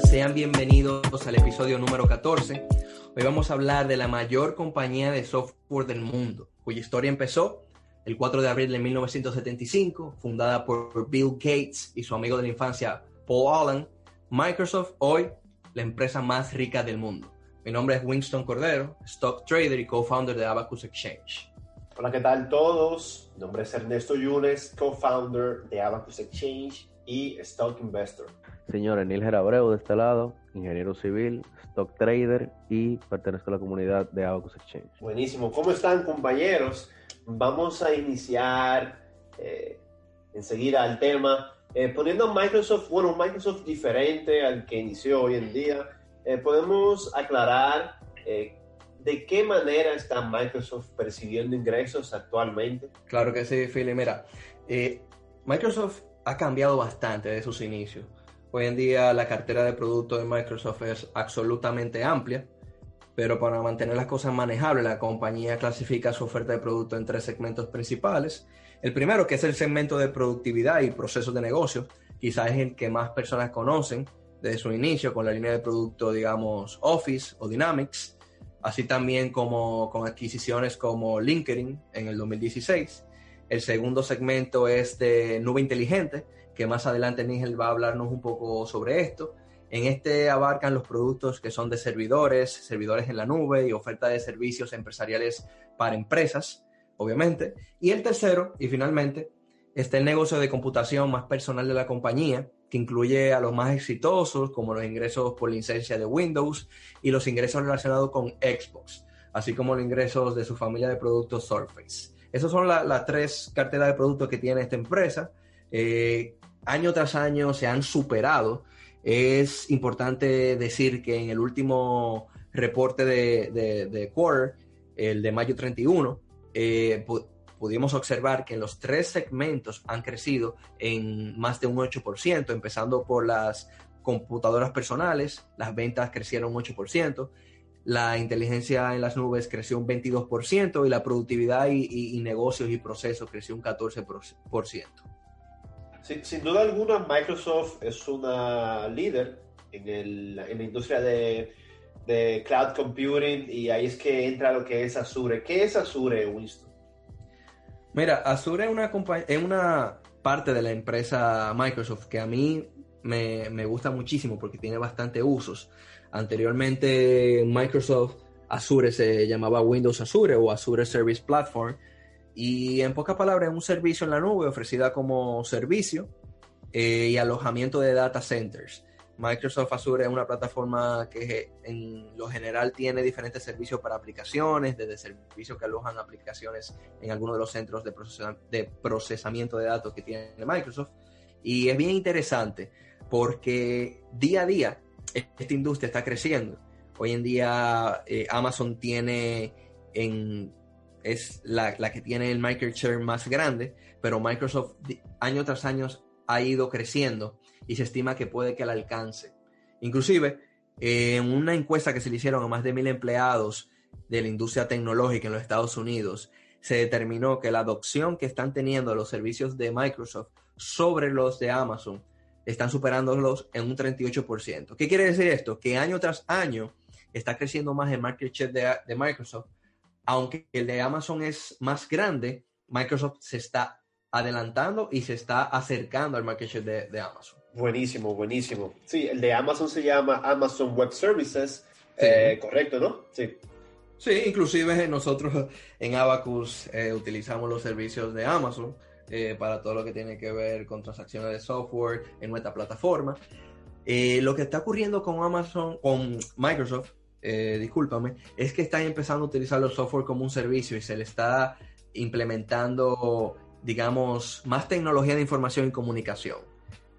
Sean bienvenidos al episodio número 14. Hoy vamos a hablar de la mayor compañía de software del mundo, cuya historia empezó el 4 de abril de 1975, fundada por Bill Gates y su amigo de la infancia, Paul Allen. Microsoft, hoy la empresa más rica del mundo. Mi nombre es Winston Cordero, stock trader y co-founder de Abacus Exchange. Hola, ¿qué tal todos? Mi nombre es Ernesto Yunes, co-founder de Abacus Exchange y stock investor. Señor Enil Abreu de este lado, ingeniero civil, stock trader y pertenezco a la comunidad de Abacus Exchange. Buenísimo. ¿Cómo están compañeros? Vamos a iniciar eh, enseguida al tema, eh, poniendo Microsoft, bueno, un Microsoft diferente al que inició hoy en día. Eh, podemos aclarar de qué manera está Microsoft percibiendo ingresos actualmente. Claro que sí, Philly. Mira, Microsoft ha cambiado bastante de sus inicios. Hoy en día la cartera de productos de Microsoft es absolutamente amplia, pero para mantener las cosas manejables, la compañía clasifica su oferta de productos en tres segmentos principales. El primero, que es el segmento de productividad y procesos de negocio, quizás es el que más personas conocen desde su inicio con la línea de producto, digamos, Office o Dynamics, así también como con adquisiciones como LinkedIn en el 2016. El segundo segmento es de nube inteligente, que más adelante Nigel va a hablarnos un poco sobre esto. En este abarcan los productos que son de servidores, servidores en la nube y oferta de servicios empresariales para empresas, obviamente. Y el tercero, y finalmente, está el negocio de computación más personal de la compañía, que incluye a los más exitosos, como los ingresos por licencia de Windows y los ingresos relacionados con Xbox, así como los ingresos de su familia de productos Surface. Esas son las tres carteras de productos que tiene esta empresa. Eh, año tras año se han superado. Es importante decir que en el último reporte de, de, quarter, el de mayo 31, eh, pudimos observar que en los tres segmentos han crecido en más de un 8%, empezando por las computadoras personales, las ventas crecieron un 8%, la inteligencia en las nubes creció un 22% y la productividad y, negocios y procesos creció un 14%. Sin, duda alguna, Microsoft es una líder en, la industria de, cloud computing y ahí es que entra lo que es Azure. ¿Qué es Azure, Winston? Mira, Azure es una, es una parte de la empresa Microsoft que a mí me, me gusta muchísimo porque tiene bastante usos. Anteriormente Microsoft Azure se llamaba Windows Azure o Azure Service Platform y en pocas palabras es un servicio en la nube ofrecida como servicio eh, y alojamiento de data centers. Microsoft Azure es una plataforma que en lo general tiene diferentes servicios para aplicaciones, desde servicios que alojan aplicaciones en algunos de los centros de, de procesamiento de datos que tiene Microsoft. Y es bien interesante porque día a día esta industria está creciendo. Hoy en día eh, Amazon tiene en, es la, que tiene el market share más grande, pero Microsoft año tras año ha ido creciendo y se estima que puede que la alcance. Inclusive, en una encuesta que se le hicieron a más de mil empleados de la industria tecnológica en los Estados Unidos, se determinó que la adopción que están teniendo los servicios de Microsoft sobre los de Amazon están superándolos en un 38%. ¿Qué quiere decir esto? Que año tras año está creciendo más el market share de, Microsoft, aunque el de Amazon es más grande, Microsoft se está adelantando y se está acercando al market share de, Amazon. Buenísimo, buenísimo. Sí, el de Amazon se llama Amazon Web Services, eh, correcto, ¿no? Sí. Sí, inclusive nosotros en Abacus eh, utilizamos los servicios de Amazon. Eh, para todo lo que tiene que ver con transacciones de software en nuestra plataforma. Eh, lo que está ocurriendo con Amazon, con Microsoft, eh, discúlpame, es que están empezando a utilizar los software como un servicio y se le está implementando, digamos, más tecnología de información y comunicación.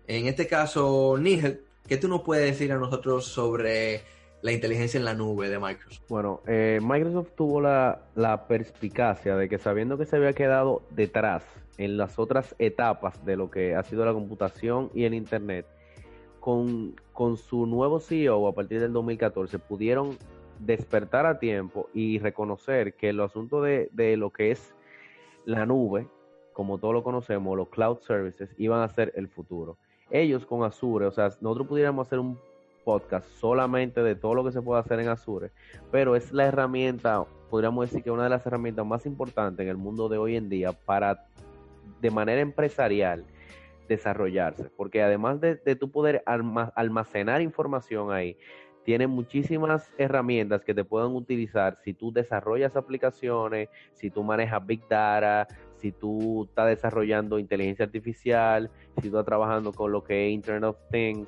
En este caso, Nigel, ¿qué tú nos puedes decir a nosotros sobre la inteligencia en la nube de Microsoft? Bueno, Microsoft tuvo la, la perspicacia de que sabiendo que se había quedado detrás en las otras etapas de lo que ha sido la computación y el Internet, con, con su nuevo CEO a partir del 2014 pudieron despertar a tiempo y reconocer que el asunto de, de lo que es la nube, como todos lo conocemos, los cloud services, iban a ser el futuro. Ellos con Azure, o sea, nosotros pudiéramos hacer un podcasts solamente de todo lo que se puede hacer en Azure, pero es la herramienta, podríamos decir que una de las herramientas más importantes en el mundo de hoy en día para de manera empresarial desarrollarse, porque además de, de tu poder almacenar información ahí, tiene muchísimas herramientas que te pueden utilizar si tú desarrollas aplicaciones, si tú manejas Big Data, si tú estás desarrollando inteligencia artificial, si tú estás trabajando con lo que es Internet of Things,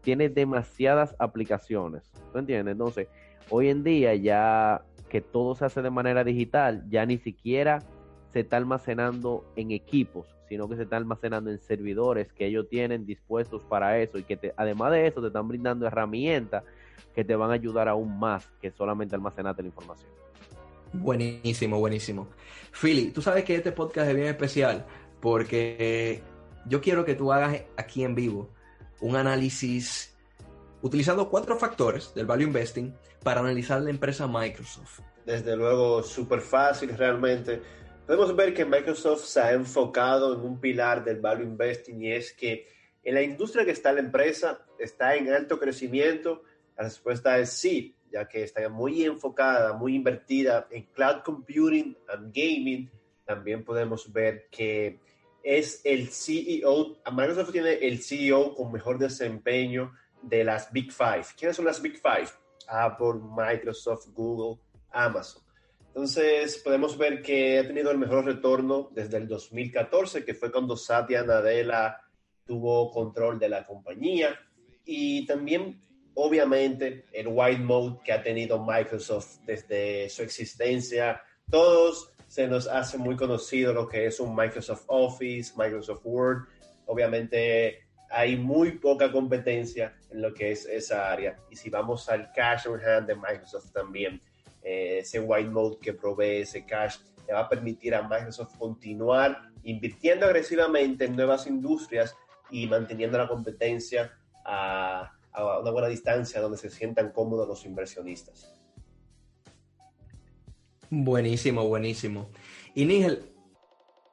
tiene demasiadas aplicaciones. ¿Tú entiendes? Entonces, hoy en día ya que todo se hace de manera digital, ya ni siquiera se está almacenando en equipos, sino que se está almacenando en servidores que ellos tienen dispuestos para eso y que te, además de eso te están brindando herramientas que te van a ayudar aún más que solamente almacenarte la información. Buenísimo, buenísimo. Philly, tú sabes que este podcast es bien especial porque yo quiero que tú hagas aquí en vivo un análisis utilizando cuatro factores del value investing para analizar la empresa Microsoft. Desde luego, súper fácil realmente. Podemos ver que Microsoft se ha enfocado en un pilar del value investing y es que en la industria que está la empresa está en alto crecimiento. La respuesta es sí ya que está muy enfocada, muy invertida en cloud computing and gaming. También podemos ver que es el CEO, Microsoft tiene el CEO con mejor desempeño de las Big Five. ¿Quiénes son las Big Five? Apple, Microsoft, Google, Amazon. Entonces podemos ver que ha tenido el mejor retorno desde el 2014, que fue cuando Satya Nadella tuvo control de la compañía. Y también obviamente el white mode que ha tenido Microsoft desde su existencia. Todos se nos hace muy conocido lo que es un Microsoft Office, Microsoft Word. Obviamente hay muy poca competencia en lo que es esa área. Y si vamos al cash on hand de Microsoft también, eh, ese white mode que provee ese cash le va a permitir a Microsoft continuar invirtiendo agresivamente en nuevas industrias y manteniendo la competencia a a una buena distancia donde se sientan cómodos los inversionistas. Buenísimo, buenísimo. Y Nigel,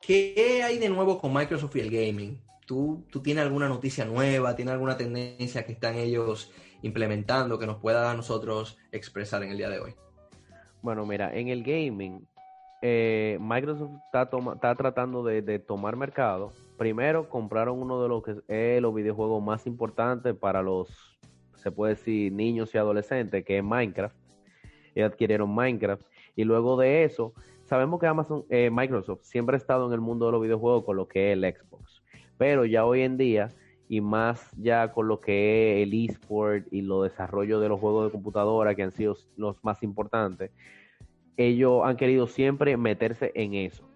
¿qué hay de nuevo con Microsoft y el gaming? ¿Tú, ¿Tú tienes alguna noticia nueva? ¿Tienes alguna tendencia que están ellos implementando que nos pueda a nosotros expresar en el día de hoy? Bueno, mira, en el gaming, eh, Microsoft está, está tratando de, de, tomar mercado. Primero, compraron uno de los que es los videojuegos más importantes para los se puede decir, niños y adolescentes, que es Minecraft. y adquirieron Minecraft. Y luego de eso, sabemos que Amazon, eh, Microsoft siempre ha estado en el mundo de los videojuegos con lo que es el Xbox. Pero ya hoy en día, y más ya con lo que es el eSport y los desarrollos de los juegos de computadora que han sido los más importantes, ellos han querido siempre meterse en eso.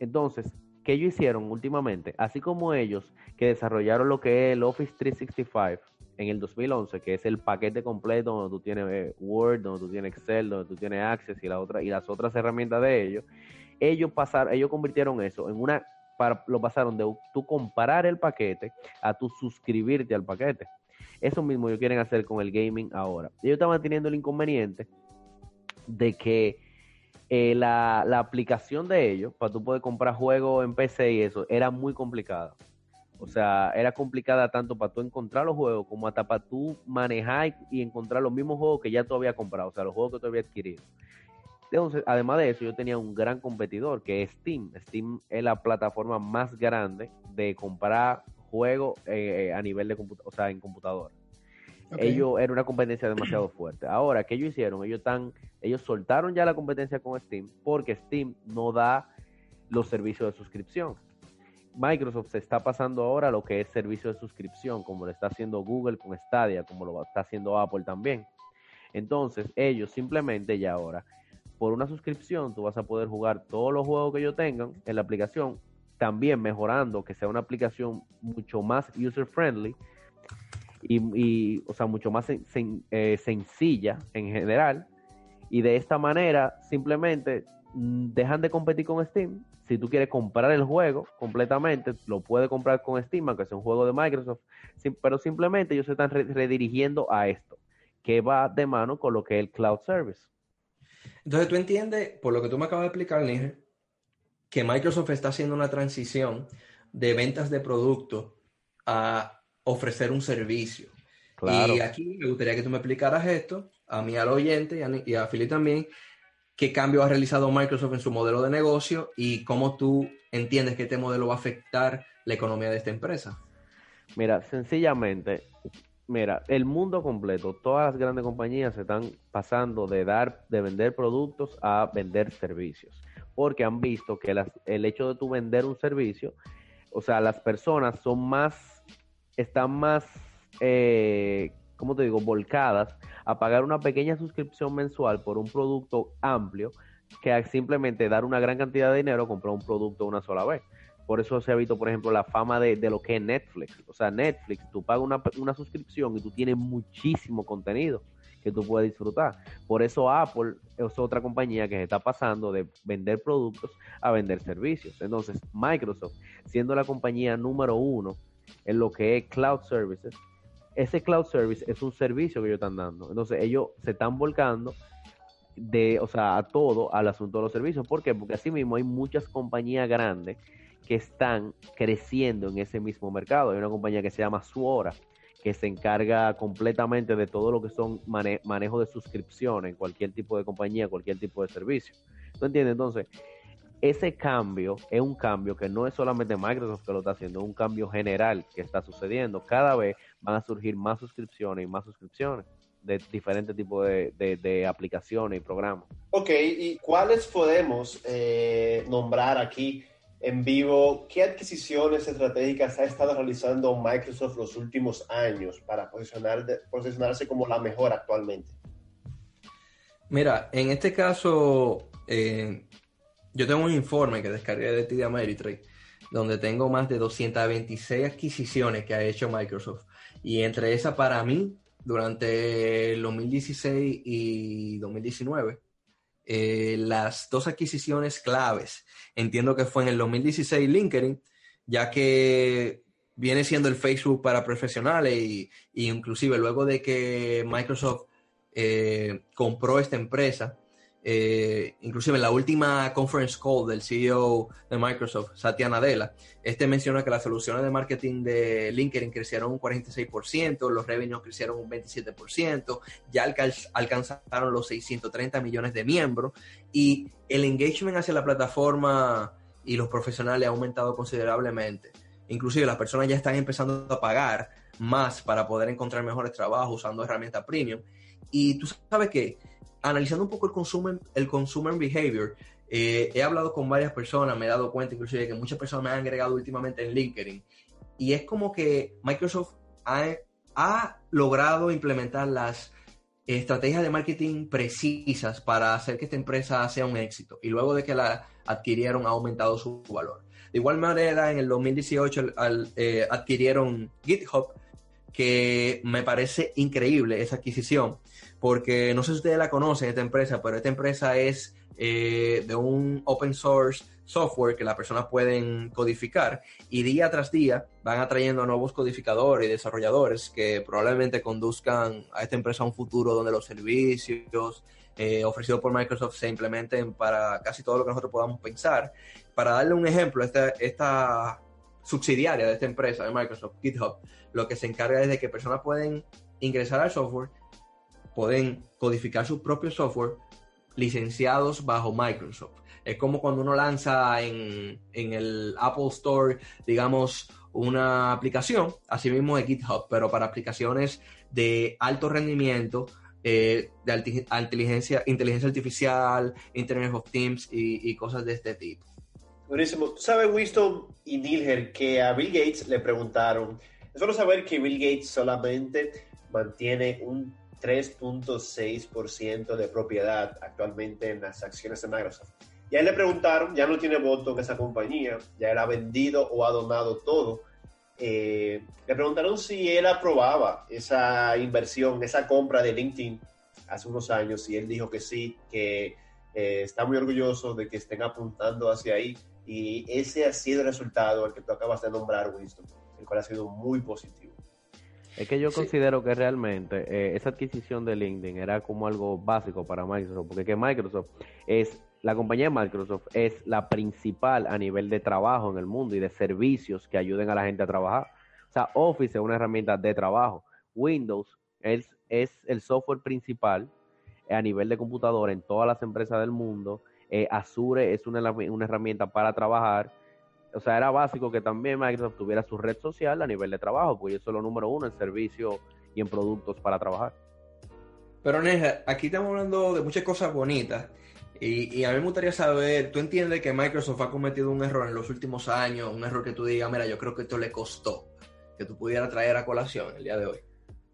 Entonces, ¿qué ellos hicieron últimamente? Así como ellos que desarrollaron lo que es el Office 365, en el 2011, que es el paquete completo donde tú tienes eh, Word, donde tú tienes Excel, donde tú tienes Access y, la otra, y las otras herramientas de ellos, ellos pasaron, ellos convirtieron eso en una, lo pasaron de tú comparar el paquete a tú suscribirte al paquete. Eso mismo ellos quieren hacer con el gaming ahora. Ellos estaban teniendo el inconveniente de que eh, la, la, aplicación de ellos, para tú poder comprar juegos en PC y eso, era muy complicada. O sea, era complicada tanto para tú encontrar los juegos como hasta para tú manejar y encontrar los mismos juegos que ya tú habías comprado, o sea, los juegos que tú habías adquirido. Entonces, además de eso, yo tenía un gran competidor que es Steam. Steam es la plataforma más grande de comprar juegos eh, a nivel de computadora, o sea, en computadora. Ellos era una competencia demasiado fuerte. Ahora, ¿qué ellos hicieron? Ellos están, ellos soltaron ya la competencia con Steam porque Steam no da los servicios de suscripción. Microsoft se está pasando ahora lo que es servicio de suscripción, como lo está haciendo Google con Stadia, como lo está haciendo Apple también. Entonces, ellos simplemente ya ahora, por una suscripción, tú vas a poder jugar todos los juegos que ellos tengan en la aplicación, también mejorando que sea una aplicación mucho más user friendly y, o sea, mucho más eh, sencilla en general. Y de esta manera, simplemente mm, dejan de competir con Steam si tú quieres comprar el juego completamente, lo puedes comprar con Steam, que es un juego de Microsoft, pero simplemente ellos se están redirigiendo a esto, que va de mano con lo que es el cloud service. Entonces tú entiendes, por lo que tú me acabas de explicar, Níger, que Microsoft está haciendo una transición de ventas de producto a ofrecer un servicio. Claro. Y aquí me gustaría que tú me explicaras esto, a mí al oyente y a, y a Philly también, qué cambio ha realizado Microsoft en su modelo de negocio y cómo tú entiendes que este modelo va a afectar la economía de esta empresa. Mira, sencillamente, mira, el mundo completo, todas las grandes compañías se están pasando de dar, de vender productos a vender servicios, porque han visto que el hecho de tú vender un servicio, o sea, las personas son más, están más, eh, ¿cómo te digo?, volcadas a pagar una pequeña suscripción mensual por un producto amplio que simplemente dar una gran cantidad de dinero comprar un producto una sola vez. Por eso se ha visto, por ejemplo, la fama de, lo que es Netflix. O sea, Netflix, tú pagas una, una suscripción y tú tienes muchísimo contenido que tú puedes disfrutar. Por eso Apple es otra compañía que se está pasando de vender productos a vender servicios. Entonces, Microsoft, siendo la compañía número uno en lo que es cloud services, ese cloud service es un servicio que ellos están dando. Entonces, ellos se están volcando de, o sea, a todo al asunto de los servicios. ¿Por qué? Porque así mismo hay muchas compañías grandes que están creciendo en ese mismo mercado. Hay una compañía que se llama Suora, que se encarga completamente de todo lo que son manejo de suscripciones cualquier tipo de compañía, cualquier tipo de servicio. ¿Tú entiendes? Entonces, ese cambio es un cambio que no es solamente Microsoft que lo está haciendo, es un cambio general que está sucediendo. Cada vez van a surgir más suscripciones y más suscripciones de diferentes tipos de, aplicaciones y programas. Ok, ¿y cuáles podemos eh, nombrar aquí en vivo, ¿qué adquisiciones estratégicas ha estado realizando Microsoft los últimos años para posicionar, posicionarse como la mejor actualmente? Mira, en este caso, eh, yo tengo un informe que descargué de TD Ameritrade, donde tengo más de 226 adquisiciones que ha hecho Microsoft. Y entre esas, para mí, durante el 2016 y 2019, eh, las dos adquisiciones claves. Entiendo que fue en el 2016 LinkedIn, ya que viene siendo el Facebook para profesionales y, inclusive luego de que Microsoft eh, compró esta empresa, eh, inclusive en la última conference call del CEO de Microsoft, Satya Nadella, este menciona que las soluciones de marketing de LinkedIn crecieron un 46%, los revenues crecieron un 27%, ya alcanzaron los 630 millones de miembros y el engagement hacia la plataforma y los profesionales ha aumentado considerablemente. Inclusive las personas ya están empezando a pagar más para poder encontrar mejores trabajos usando herramientas premium. Y tú sabes que analizando un poco el consumer, el consumer behavior, eh, he hablado con varias personas, me he dado cuenta inclusive que muchas personas me han agregado últimamente en LinkedIn. Y es como que Microsoft ha, ha logrado implementar las estrategias de marketing precisas para hacer que esta empresa sea un éxito. Y luego de que la adquirieron, ha aumentado su valor. De igual manera, en el 2018 eh, adquirieron GitHub, que me parece increíble esa adquisición porque no sé si ustedes la conocen, esta empresa, pero esta empresa es eh, de un open source software que las personas pueden codificar y día tras día van atrayendo a nuevos codificadores y desarrolladores que probablemente conduzcan a esta empresa a un futuro donde los servicios eh, ofrecidos por Microsoft se implementen para casi todo lo que nosotros podamos pensar. Para darle un ejemplo, esta, esta subsidiaria de esta empresa de Microsoft, GitHub, lo que se encarga es de que personas pueden ingresar al software pueden codificar su propio software licenciados bajo Microsoft. Es como cuando uno lanza en, el Apple Store, digamos, una aplicación, así mismo de GitHub, pero para aplicaciones de alto rendimiento, eh, de inteligencia, inteligencia artificial, Internet of Things y, cosas de este tipo. Buenísimo. ¿Tú sabes, Winston y Nilger, que a Bill Gates le preguntaron? Es solo saber que Bill Gates solamente mantiene un 3.6% de propiedad actualmente en las acciones de Microsoft. Y a le preguntaron, ya no tiene voto en esa compañía, ya él ha vendido o ha donado todo. Eh, le preguntaron si él aprobaba esa inversión, esa compra de LinkedIn hace unos años y él dijo que sí, que eh, está muy orgulloso de que estén apuntando hacia ahí y ese ha sido el resultado, el que tú acabas de nombrar, Winston, el cual ha sido muy positivo. Es que yo considero que realmente eh, esa adquisición de LinkedIn era como algo básico para Microsoft, porque que Microsoft es, la compañía de Microsoft es la principal a nivel de trabajo en el mundo y de servicios que ayuden a la gente a trabajar. O sea, Office es una herramienta de trabajo. Windows es, es el software principal a nivel de computadora en todas las empresas del mundo. Eh, Azure es una, una herramienta para trabajar. O sea, era básico que también Microsoft tuviera su red social a nivel de trabajo, porque eso es lo número uno en servicios y en productos para trabajar. Pero Neja, aquí estamos hablando de muchas cosas bonitas. Y, a mí me gustaría saber, ¿tú entiendes que Microsoft ha cometido un error en los últimos años? Un error que tú digas, mira, yo creo que esto le costó que tú pudieras traer a colación el día de hoy.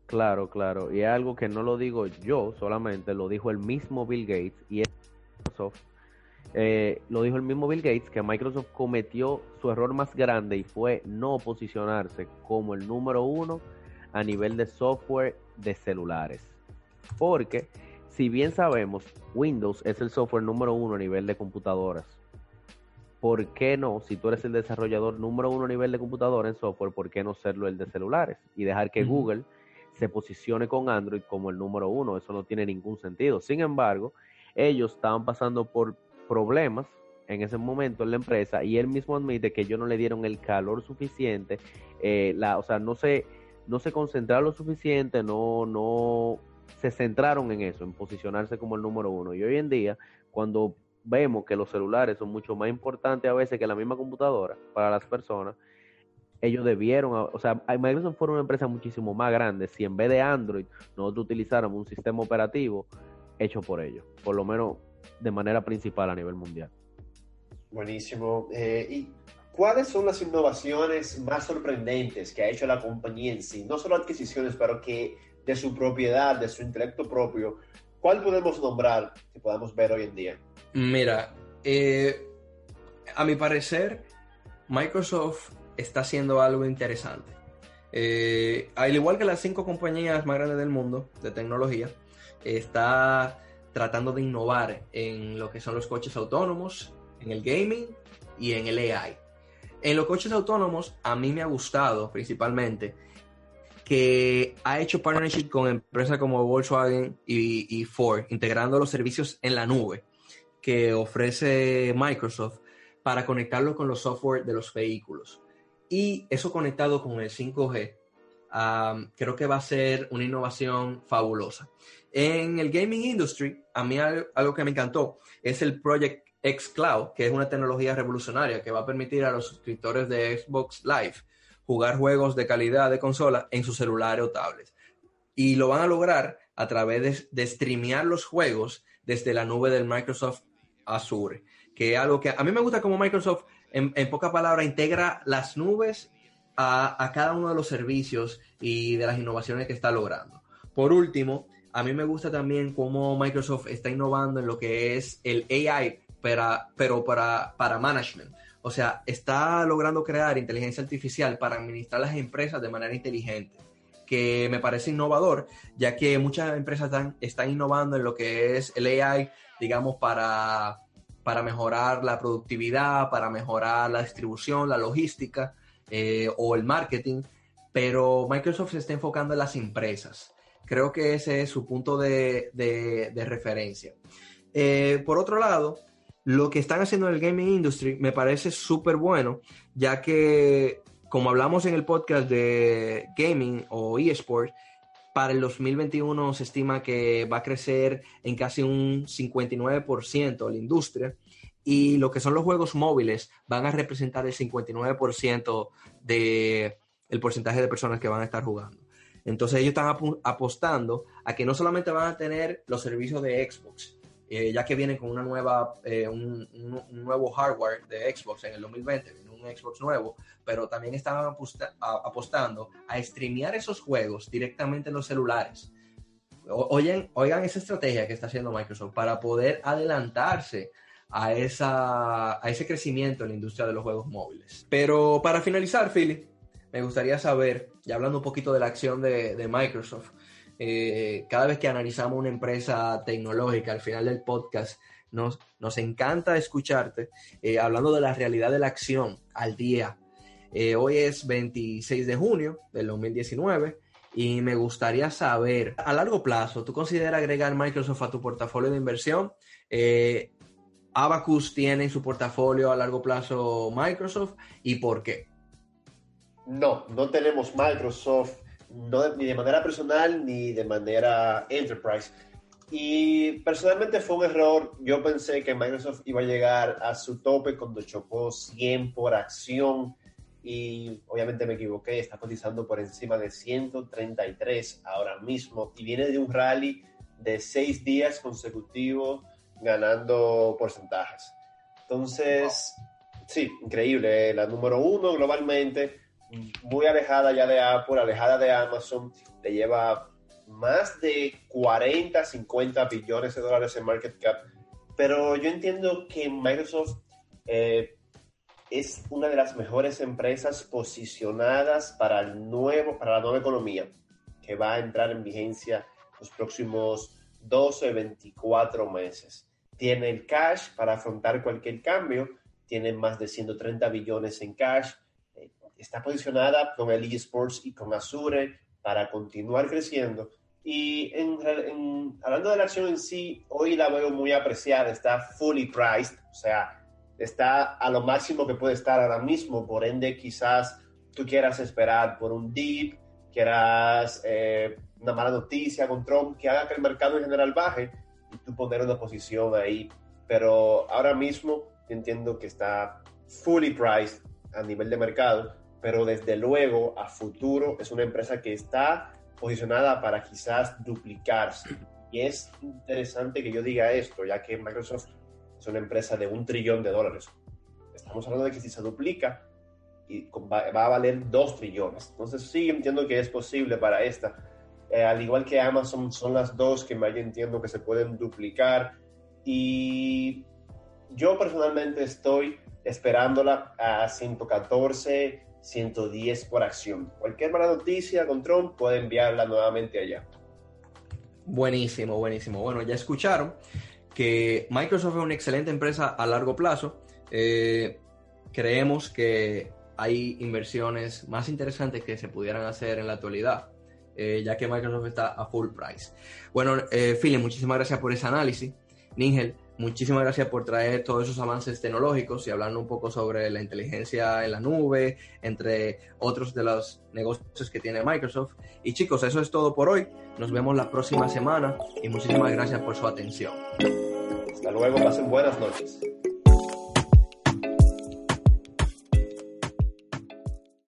Claro, claro. Y es algo que no lo digo yo solamente, lo dijo el mismo Bill Gates y Microsoft. Eh, lo dijo el mismo Bill Gates que Microsoft cometió su error más grande y fue no posicionarse como el número uno a nivel de software de celulares. Porque, si bien sabemos, Windows es el software número uno a nivel de computadoras. ¿Por qué no, si tú eres el desarrollador número uno a nivel de computadora en software, por qué no serlo el de celulares? Y dejar que Google se posicione con Android como el número uno. Eso no tiene ningún sentido. Sin embargo, ellos estaban pasando por problemas en ese momento en la empresa y él mismo admite que ellos no le dieron el calor suficiente, eh, la, o sea, no se, no se concentraron lo suficiente, no, no se centraron en eso, en posicionarse como el número uno. Y hoy en día, cuando vemos que los celulares son mucho más importantes a veces que la misma computadora para las personas, ellos debieron, o sea, Microsoft fue una empresa muchísimo más grande si en vez de Android nosotros utilizáramos un sistema operativo hecho por ellos, por lo menos de manera principal a nivel mundial. Buenísimo. Eh, ¿Y cuáles son las innovaciones más sorprendentes que ha hecho la compañía en sí? No solo adquisiciones, pero que de su propiedad, de su intelecto propio, ¿cuál podemos nombrar que podamos ver hoy en día? Mira, eh, a mi parecer, Microsoft está haciendo algo interesante. Eh, al igual que las cinco compañías más grandes del mundo de tecnología, está tratando de innovar en lo que son los coches autónomos, en el gaming y en el AI. En los coches autónomos, a mí me ha gustado principalmente que ha hecho partnership con empresas como Volkswagen y, Ford, integrando los servicios en la nube que ofrece Microsoft para conectarlo con los software de los vehículos. Y eso conectado con el 5G, creo que va a ser una innovación fabulosa. En el gaming industry, a mí algo que me encantó es el Project X Cloud, que es una tecnología revolucionaria que va a permitir a los suscriptores de Xbox Live jugar juegos de calidad de consola en sus celulares o tablets. Y lo van a lograr a través de, streamear los juegos desde la nube del Microsoft Azure, que es algo que a mí me gusta como Microsoft, en, pocas palabras, integra las nubes a, cada uno de los servicios y de las innovaciones que está logrando. Por último, a mí me gusta también cómo Microsoft está innovando en lo que es el AI, para, pero para, para management. O sea, está logrando crear inteligencia artificial para administrar las empresas de manera inteligente, que me parece innovador, ya que muchas empresas están, están innovando en lo que es el AI, digamos, para, para mejorar la productividad, para mejorar la distribución, la logística eh, o el marketing, pero Microsoft se está enfocando en las empresas. Creo que ese es su punto de, referencia. Eh, por otro lado, lo que están haciendo en el gaming industry me parece súper bueno, ya que, como hablamos en el podcast de gaming o eSports, para el 2021 se estima que va a crecer en casi un 59% la industria y lo que son los juegos móviles van a representar el 59% del el porcentaje de personas que van a estar jugando. Entonces ellos están apostando a que no solamente van a tener los servicios de Xbox, eh, ya que vienen con una nueva, eh, un, nuevo hardware de Xbox en el 2020, un Xbox nuevo, pero también estaban apostando a streamear esos juegos directamente en los celulares. oigan, oigan esa estrategia que está haciendo Microsoft para poder adelantarse a, esa, a ese crecimiento en la industria de los juegos móviles. Pero para finalizar, Philly, me gustaría saber, ya hablando un poquito de la acción de, Microsoft, eh, cada vez que analizamos una empresa tecnológica al final del podcast, nos, nos encanta escucharte eh, hablando de la realidad de la acción al día. Eh, hoy es 26 de junio del 2019 y me gustaría saber, a largo plazo, ¿tú consideras agregar Microsoft a tu portafolio de inversión? Abacus tiene en su portafolio a largo plazo Microsoft y por qué? No, no tenemos Microsoft no ni de manera personal ni de manera enterprise. Y personalmente fue un error. Yo pensé que Microsoft iba a llegar a su tope cuando chocó 100 por acción y obviamente me equivoqué, está cotizando por encima de 133 ahora mismo y viene de un rally de seis días consecutivos ganando porcentajes. Entonces, sí, increíble, la número uno globalmente, muy alejada ya de Apple, alejada de Amazon, le lleva más de 40, 50 billones de dólares en market cap, pero yo entiendo que Microsoft... Eh, es una de las mejores empresas posicionadas para, el nuevo, para la nueva economía que va a entrar en vigencia los próximos 12, 24 meses. Tiene el cash para afrontar cualquier cambio, tiene más de 130 billones en cash, está posicionada con el eSports y con Azure para continuar creciendo. Y hablando de la acción en sí, hoy la veo muy apreciada, está fully priced, o sea, está a lo máximo que puede estar ahora mismo, por ende quizás tú quieras esperar por un dip, quieras eh, una mala noticia con Trump que haga que el mercado en general baje y tú poner una posición ahí. Pero ahora mismo entiendo que está fully priced a nivel de mercado, pero desde luego a futuro es una empresa que está posicionada para quizás duplicarse. Y es interesante que yo diga esto, ya que Microsoft es una empresa de un trillón de dólares. Estamos hablando de que si se duplica, y va, a valer dos trillones. Entonces sí entiendo que es posible para esta. Eh, al igual que Amazon, son las dos que más entiendo que se pueden duplicar. Y yo personalmente estoy esperándola a 114, 110 por acción. Cualquier mala noticia con Trump puede enviarla nuevamente allá. Buenísimo, buenísimo. Bueno, ya escucharon que Microsoft es una excelente empresa a largo plazo. Eh, creemos que hay inversiones más interesantes que se pudieran hacer en la actualidad, eh, ya que Microsoft está a full price. Bueno, eh, Philip, muchísimas gracias por ese análisis. Ningel, muchísimas gracias por traer todos esos avances tecnológicos y hablando un poco sobre la inteligencia en la nube, entre otros de los negocios que tiene Microsoft. Y chicos, eso es todo por hoy. Nos vemos la próxima semana y muchísimas gracias por su atención. Hasta luego, pasen buenas noches.